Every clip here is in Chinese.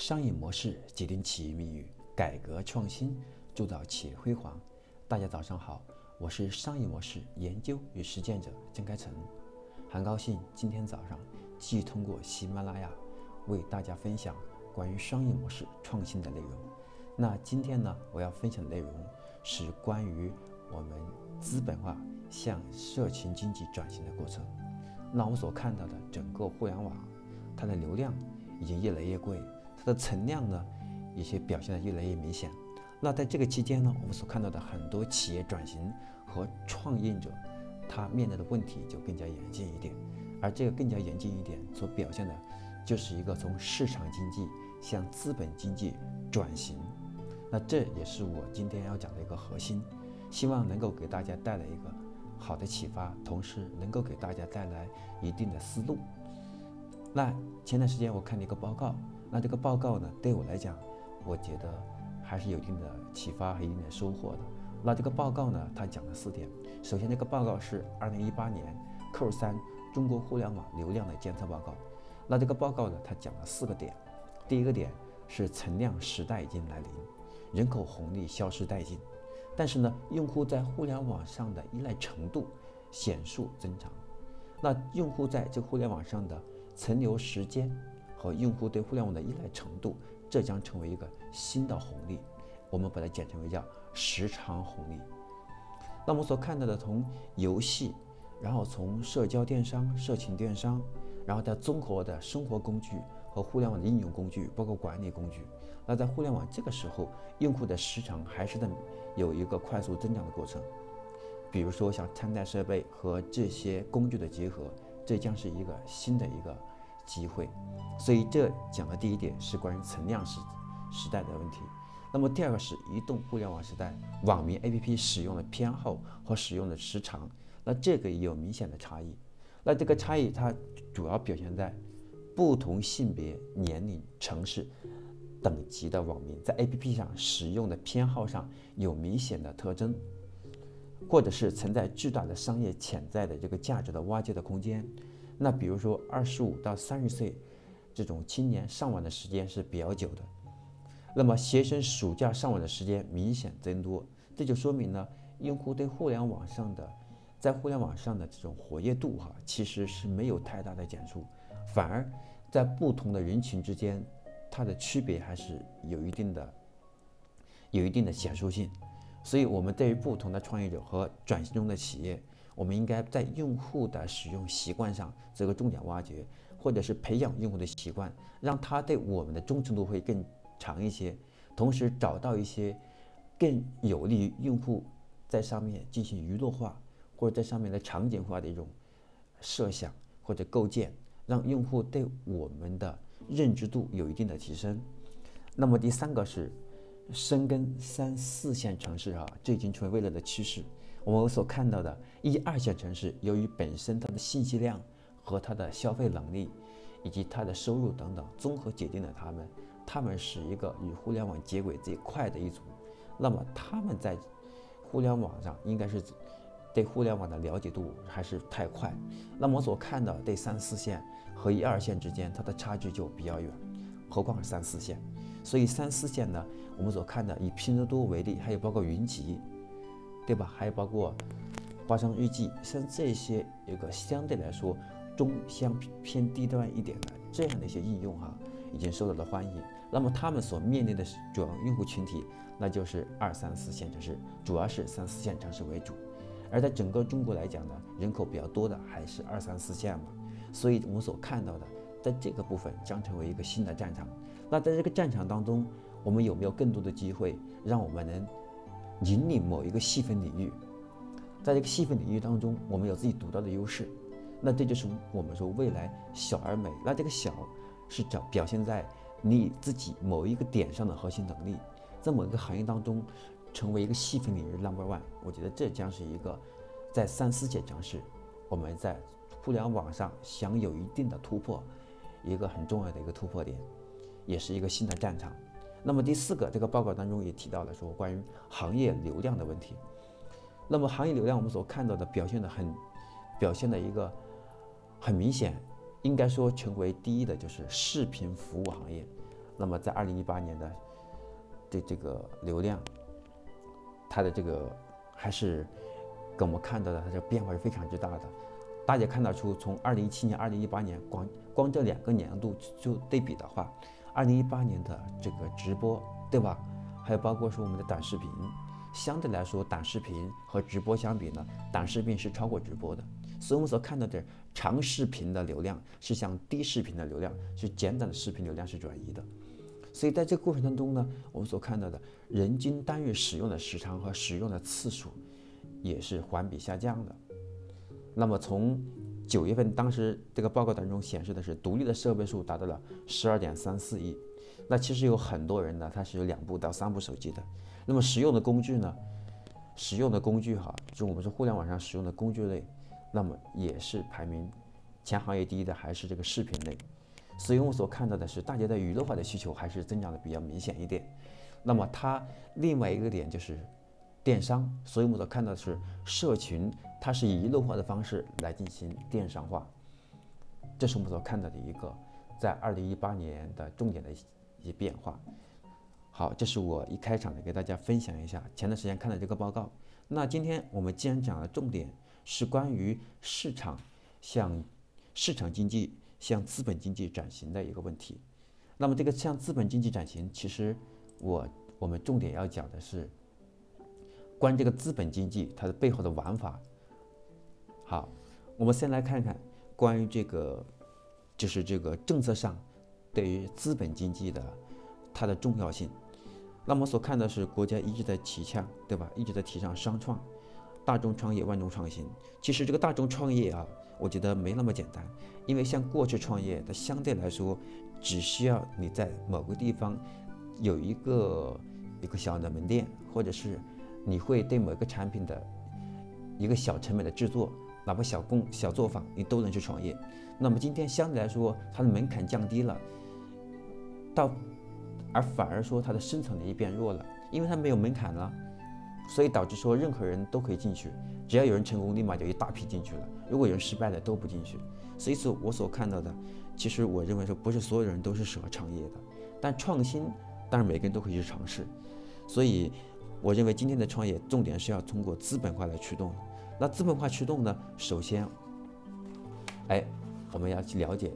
商业模式决定企业命运，改革创新铸造企业辉煌。大家早上好，我是商业模式研究与实践者郑开成，很高兴今天早上继续通过喜马拉雅为大家分享关于商业模式创新的内容。那今天呢，我要分享的内容是关于我们资本化向社群经济转型的过程。那我们所看到的整个互联网，它的流量已经越来越贵。它的存量呢，一些表现的越来越明显。那在这个期间呢，我们所看到的很多企业转型和创业者，他面对的问题就更加严峻一点。而这个更加严峻一点，所表现的，就是一个从市场经济向资本经济转型。那这也是我今天要讲的一个核心，希望能够给大家带来一个好的启发，同时能够给大家带来一定的思路。那前段时间我看了一个报告。那这个报告呢，对我来讲，我觉得还是有一定的启发和一定的收获的。那这个报告呢，它讲了四点。首先，这个报告是二零一八年 Q 三中国互联网流量的监测报告。那这个报告呢，它讲了四个点。第一个点是存量时代已经来临，人口红利消失殆尽，但是呢，用户在互联网上的依赖程度显著增长。那用户在这互联网上的存留时间。和用户对互联网的依赖程度，这将成为一个新的红利，我们把它简称为叫时长红利。那我们所看到的，从游戏，然后从社交电商、社群电商，然后到综合的生活工具和互联网的应用工具，包括管理工具。那在互联网这个时候，用户的时长还是在有一个快速增长的过程。比如说像穿戴设备和这些工具的结合，这将是一个新的一个。机会，所以这讲的第一点是关于存量时时代的问题。那么第二个是移动互联网时代，网民 APP 使用的偏好和使用的时长，那这个也有明显的差异。那这个差异它主要表现在不同性别、年龄、城市等级的网民在 APP 上使用的偏好上有明显的特征，或者是存在巨大的商业潜在的这个价值的挖掘的空间。那比如说，二十五到三十岁这种青年上网的时间是比较久的，那么学生暑假上网的时间明显增多，这就说明呢，用户对互联网上的在互联网上的这种活跃度哈，其实是没有太大的减速，反而在不同的人群之间，它的区别还是有一定的有一定的显著性，所以我们对于不同的创业者和转型中的企业。我们应该在用户的使用习惯上这个重点挖掘，或者是培养用户的习惯，让他对我们的忠诚度会更长一些。同时找到一些更有利于用户在上面进行娱乐化，或者在上面的场景化的一种设想或者构建，让用户对我们的认知度有一定的提升。那么第三个是深耕三四线城市啊，这已经成为未来的趋势。我们所看到的一二线城市，由于本身它的信息量和它的消费能力，以及它的收入等等，综合决定了他们，他们是一个与互联网接轨最快的一组。那么他们在互联网上应该是对互联网的了解度还是太快。那么所看到对三四线和一二线之间，它的差距就比较远，何况是三四线。所以三四线呢，我们所看的以拼多多为例，还有包括云集。对吧？还有包括花生日记，像这些有个相对来说中相偏低端一点的这样的一些应用哈，已经受到了欢迎。那么他们所面临的主要用户群体，那就是二三四线城市，主要是三四线城市为主。而在整个中国来讲呢，人口比较多的还是二三四线嘛。所以我们所看到的，在这个部分将成为一个新的战场。那在这个战场当中，我们有没有更多的机会，让我们能？引领某一个细分领域，在这个细分领域当中，我们有自己独到的优势，那这就是我们说未来小而美。那这个小是表表现在你自己某一个点上的核心能力，在某一个行业当中成为一个细分领域 number one。我觉得这将是一个在三四线城市，我们在互联网上想有一定的突破，一个很重要的一个突破点，也是一个新的战场。那么第四个，这个报告当中也提到了说关于行业流量的问题。那么行业流量我们所看到的表现的很，表现的一个很明显，应该说成为第一的就是视频服务行业。那么在二零一八年的这这个流量，它的这个还是跟我们看到的它这变化是非常之大的。大家看得出，从二零一七年、二零一八年光光这两个年度就对比的话，二零一八年的这个直播，对吧？还有包括说我们的短视频，相对来说，短视频和直播相比呢，短视频是超过直播的。所以我们所看到的长视频的流量是向低视频的流量，是简短的视频流量是转移的。所以在这个过程当中呢，我们所看到的人均单月使用的时长和使用的次数也是环比下降的。那么从九月份当时这个报告当中显示的是独立的设备数达到了十二点三四亿。那其实有很多人呢，他是有两部到三部手机的。那么使用的工具呢，使用的工具哈，就我们是互联网上使用的工具类。那么也是排名前行业第一的，还是这个视频类。所以我所看到的是，大家的娱乐化的需求还是增长的比较明显一点。那么它另外一个点就是电商，所以我们所看到的是社群，它是以娱乐化的方式来进行电商化。这是我们所看到的一个在二零一八年的重点的一些变化。好，这是我一开场的给大家分享一下前段时间看的这个报告。那今天我们既然讲了重点。是关于市场向市场经济向资本经济转型的一个问题。那么这个向资本经济转型，其实我我们重点要讲的是关于这个资本经济它的背后的玩法。好，我们先来看看关于这个就是这个政策上对于资本经济的它的重要性。那么所看的是国家一直在提倡，对吧？一直在提倡商创。大众创业，万众创新。其实这个大众创业啊，我觉得没那么简单。因为像过去创业，它相对来说，只需要你在某个地方有一个一个小的门店，或者是你会对某个产品的一个小成本的制作，哪怕小工小作坊，你都能去创业。那么今天相对来说，它的门槛降低了，到而反而说它的生存能力变弱了，因为它没有门槛了。所以导致说任何人都可以进去，只要有人成功，立马就一大批进去了。如果有人失败了，都不进去。所以说我所看到的，其实我认为说不是所有人都是适合创业的，但创新当然每个人都可以去尝试。所以我认为今天的创业重点是要通过资本化来驱动。那资本化驱动呢，首先，哎，我们要去了解，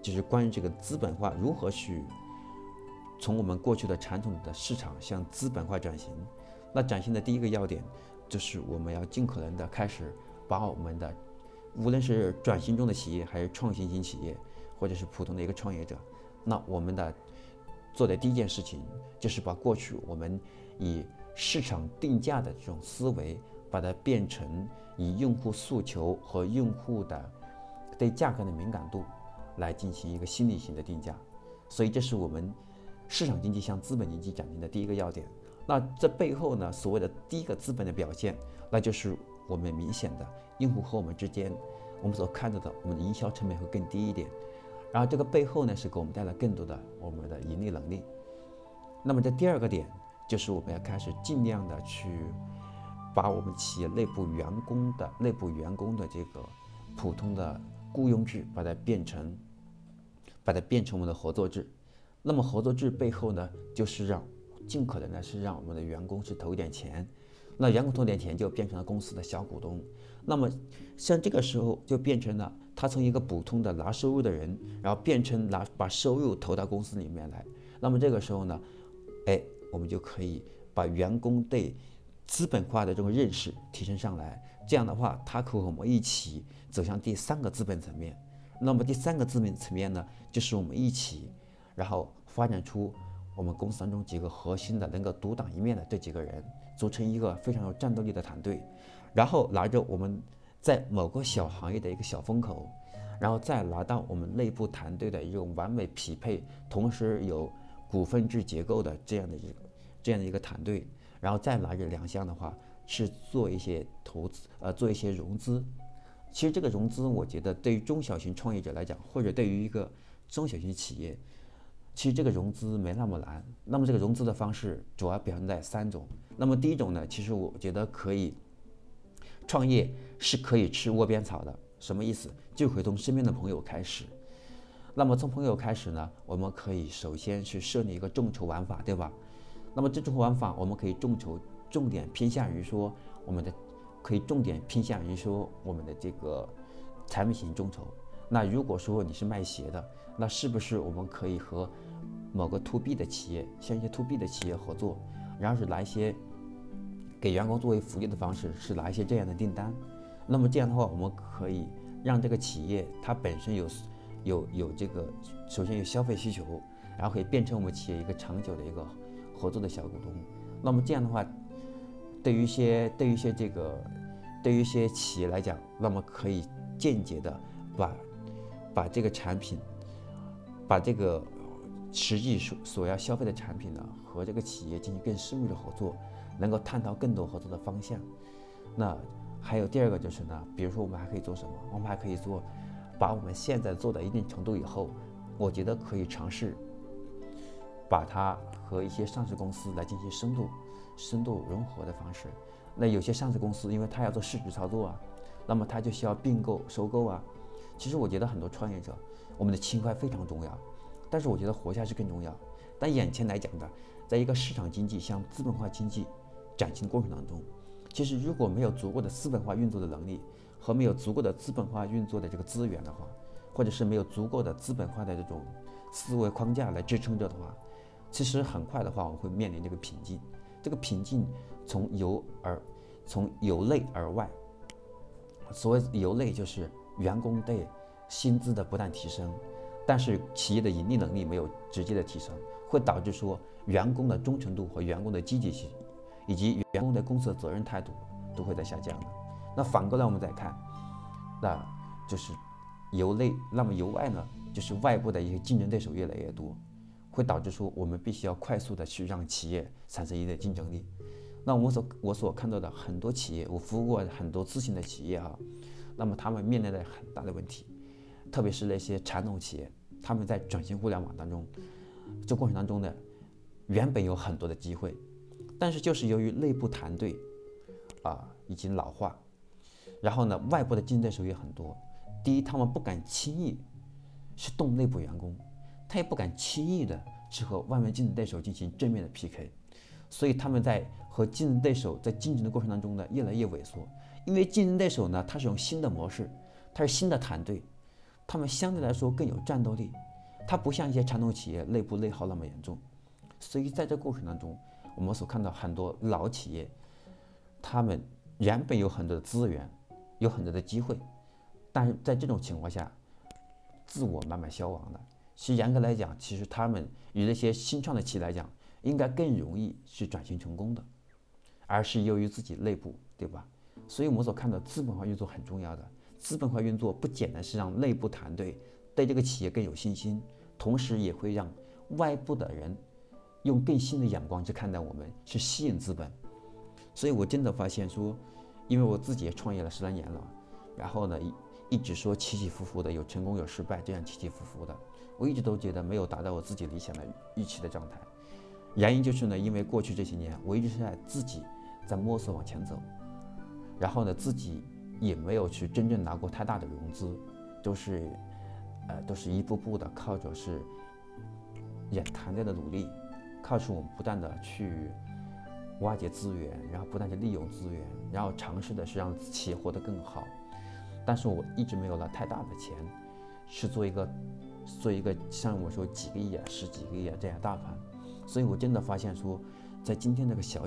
就是关于这个资本化如何去从我们过去的传统的市场向资本化转型。那展现的第一个要点，就是我们要尽可能的开始把我们的，无论是转型中的企业，还是创新型企业，或者是普通的一个创业者，那我们的做的第一件事情，就是把过去我们以市场定价的这种思维，把它变成以用户诉求和用户的对价格的敏感度来进行一个心理型的定价。所以，这是我们市场经济向资本经济转型的第一个要点。那这背后呢，所谓的第一个资本的表现，那就是我们明显的用户和我们之间，我们所看到的，我们的营销成本会更低一点。然后这个背后呢，是给我们带来更多的我们的盈利能力。那么这第二个点，就是我们要开始尽量的去把我们企业内部员工的内部员工的这个普通的雇佣制，把它变成把它变成我们的合作制。那么合作制背后呢，就是让尽可能的是让我们的员工去投一点钱，那员工投点钱就变成了公司的小股东。那么像这个时候就变成了他从一个普通的拿收入的人，然后变成拿把收入投到公司里面来。那么这个时候呢，哎，我们就可以把员工对资本化的这种认识提升上来。这样的话，他可和我们一起走向第三个资本层面。那么第三个资本层面呢，就是我们一起，然后发展出。我们公司当中几个核心的能够独当一面的这几个人，组成一个非常有战斗力的团队，然后拿着我们在某个小行业的一个小风口，然后再拿到我们内部团队的一种完美匹配，同时有股份制结构的这样的一个这样的一个团队，然后再拿着两项的话是做一些投资，呃，做一些融资。其实这个融资，我觉得对于中小型创业者来讲，或者对于一个中小型企业。其实这个融资没那么难，那么这个融资的方式主要表现在三种。那么第一种呢，其实我觉得可以，创业是可以吃窝边草的。什么意思？就可以从身边的朋友开始。那么从朋友开始呢，我们可以首先是设立一个众筹玩法，对吧？那么这种玩法，我们可以众筹重点偏向于说我们的，可以重点偏向于说我们的这个产品型众筹。那如果说你是卖鞋的，那是不是我们可以和某个 to B 的企业，像一些 to B 的企业合作，然后是拿一些给员工作为福利的方式，是拿一些这样的订单？那么这样的话，我们可以让这个企业它本身有有有这个，首先有消费需求，然后可以变成我们企业一个长久的一个。合作的小股东，那么这样的话，对于一些对于一些这个对于一些企业来讲，那么可以间接的把把这个产品，把这个实际所所要消费的产品呢，和这个企业进行更深入的合作，能够探讨更多合作的方向。那还有第二个就是呢，比如说我们还可以做什么？我们还可以做，把我们现在做到一定程度以后，我觉得可以尝试。把它和一些上市公司来进行深度、深度融合的方式。那有些上市公司，因为它要做市值操作啊，那么它就需要并购、收购啊。其实我觉得很多创业者，我们的情怀非常重要，但是我觉得活下去更重要。但眼前来讲的，在一个市场经济向资本化经济转型的过程当中，其实如果没有足够的资本化运作的能力，和没有足够的资本化运作的这个资源的话，或者是没有足够的资本化的这种思维框架来支撑着的话，其实很快的话，我们会面临这个瓶颈。这个瓶颈从由而从由内而外，所谓由内就是员工对薪资的不断提升，但是企业的盈利能力没有直接的提升，会导致说员工的忠诚度和员工的积极性，以及员工的公司的责任态度都会在下降的。那反过来我们再看，那就是由内，那么由外呢，就是外部的一些竞争对手越来越多。会导致说，我们必须要快速的去让企业产生一定的竞争力。那我所我所看到的很多企业，我服务过很多咨询的企业哈，那么他们面临的很大的问题，特别是那些传统企业，他们在转型互联网当中，这过程当中呢，原本有很多的机会，但是就是由于内部团队啊已经老化，然后呢，外部的竞争对手也很多。第一，他们不敢轻易去动内部员工。他也不敢轻易的去和外面竞争对手进行正面的 PK，所以他们在和竞争对手在竞争的过程当中呢，越来越萎缩。因为竞争对手呢，他是用新的模式，他是新的团队，他们相对来说更有战斗力，他不像一些传统企业内部内耗那么严重。所以在这过程当中，我们所看到很多老企业，他们原本有很多的资源，有很多的机会，但是在这种情况下，自我慢慢消亡了。其实严格来讲，其实他们与那些新创的企业来讲，应该更容易是转型成功的，而是由于自己内部，对吧？所以我们所看到资本化运作很重要的，资本化运作不简单是让内部团队对这个企业更有信心，同时也会让外部的人用更新的眼光去看待我们，去吸引资本。所以我真的发现说，因为我自己也创业了十来年了，然后呢一一直说起起伏伏的，有成功有失败，这样起起伏伏的。我一直都觉得没有达到我自己理想的预期的状态，原因就是呢，因为过去这些年我一直是在自己在摸索往前走，然后呢，自己也没有去真正拿过太大的融资，都是，呃，都是一步步的靠着是，也团队的努力，靠着我们不断的去挖掘资源，然后不断的利用资源，然后尝试的是让企业活得更好，但是我一直没有了太大的钱，去做一个。做一个像我说几个亿啊、十几个亿啊这样大盘，所以我真的发现说，在今天这个小，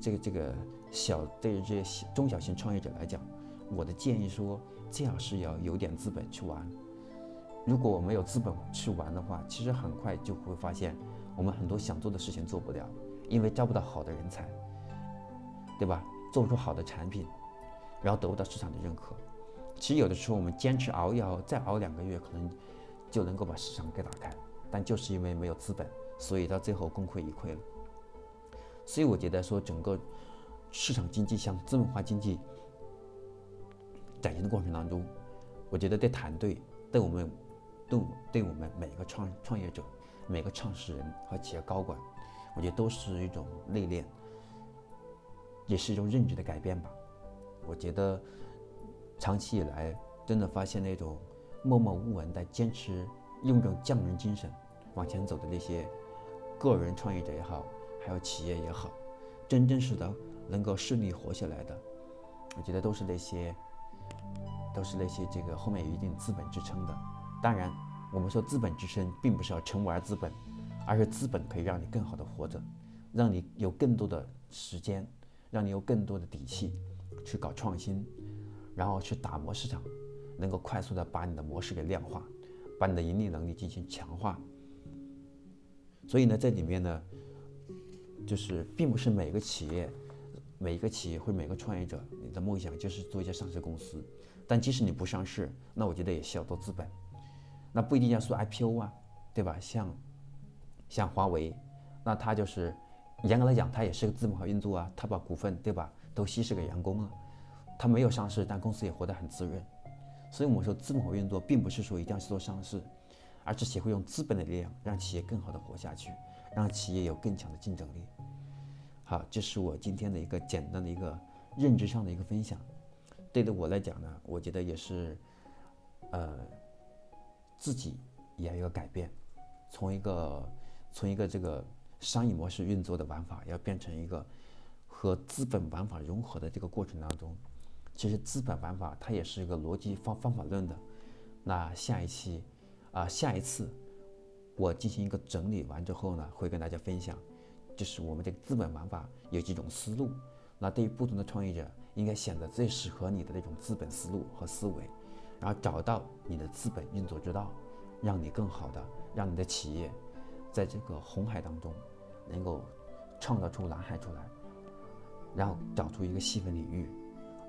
这个这个小对于这些中小型创业者来讲，我的建议说，最好是要有点资本去玩。如果我没有资本去玩的话，其实很快就会发现，我们很多想做的事情做不了，因为招不到好的人才，对吧？做不出好的产品，然后得不到市场的认可。其实有的时候我们坚持熬一熬，再熬两个月，可能。就能够把市场给打开，但就是因为没有资本，所以到最后功亏一篑了。所以我觉得说，整个市场经济向资本化经济展型的过程当中，我觉得对团队、对我们、对对我们每个创创业者、每个创始人和企业高管，我觉得都是一种内敛，也是一种认知的改变吧。我觉得长期以来，真的发现那种。默默无闻的坚持用这种匠人精神往前走的那些个人创业者也好，还有企业也好，真正是的能够顺利活下来的，我觉得都是那些，都是那些这个后面有一定资本支撑的。当然，我们说资本支撑，并不是要成玩资本，而是资本可以让你更好的活着，让你有更多的时间，让你有更多的底气去搞创新，然后去打磨市场，能够快速的把你的模式给量化。把你的盈利能力进行强化，所以呢，这里面呢，就是并不是每个企业、每一个企业或每个创业者，你的梦想就是做一家上市公司。但即使你不上市，那我觉得也需要做资本。那不一定要做 IPO 啊，对吧？像像华为，那它就是严格来讲，它也是个资本化运作啊，它把股份对吧都稀释给员工了，它没有上市，但公司也活得很滋润。所以，我们说资本化运作，并不是说一定要去做上市，而是学会用资本的力量，让企业更好的活下去，让企业有更强的竞争力。好，这是我今天的一个简单的一个认知上的一个分享。对于我来讲呢，我觉得也是，呃，自己也要有改变，从一个从一个这个商业模式运作的玩法，要变成一个和资本玩法融合的这个过程当中。其实资本玩法它也是一个逻辑方方法论的。那下一期，啊下一次，我进行一个整理完之后呢，会跟大家分享，就是我们这个资本玩法有几种思路。那对于不同的创业者，应该选择最适合你的那种资本思路和思维，然后找到你的资本运作之道，让你更好的让你的企业，在这个红海当中，能够创造出蓝海出来，然后找出一个细分领域。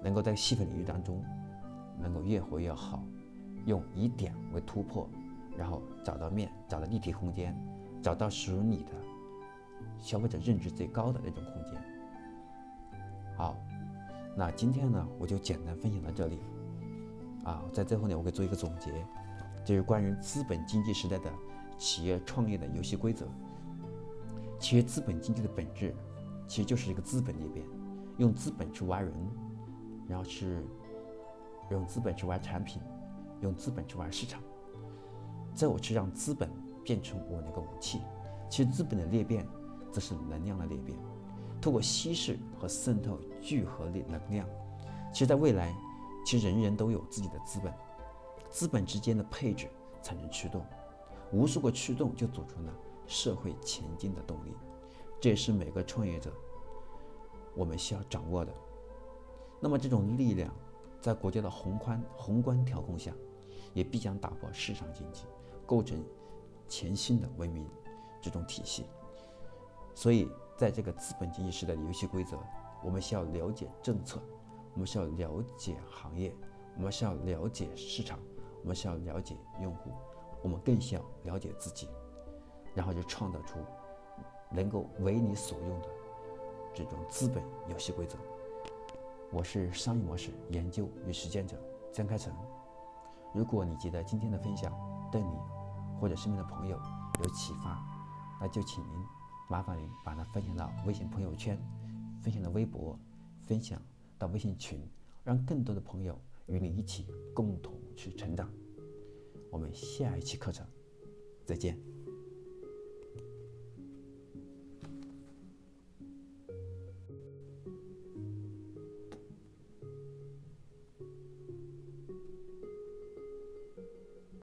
能够在细分领域当中，能够越活越好，用以点为突破，然后找到面，找到立体空间，找到属于你的消费者认知最高的那种空间。好，那今天呢，我就简单分享到这里。啊，在最后呢，我给做一个总结，就是关于资本经济时代的企业创业的游戏规则。其实资本经济的本质，其实就是一个资本裂变，用资本去挖人。然后是用资本去挖产品，用资本去玩市场，再我去让资本变成我那个武器。其实资本的裂变，则是能量的裂变，通过稀释和渗透聚合力能量。其实，在未来，其实人人都有自己的资本，资本之间的配置才能驱动，无数个驱动就组成了社会前进的动力。这也是每个创业者我们需要掌握的。那么这种力量，在国家的宏观宏观调控下，也必将打破市场经济，构成全新的文明这种体系。所以，在这个资本经济时代的游戏规则，我们需要了解政策，我们需要了解行业，我们需要了解市场，我们需要了解用户，我们更需要了解自己，然后就创造出能够为你所用的这种资本游戏规则。我是商业模式研究与实践者江开成。如果你觉得今天的分享对你或者身边的朋友有启发，那就请您麻烦您把它分享到微信朋友圈，分享到微博，分享到微信群，让更多的朋友与你一起共同去成长。我们下一期课程再见。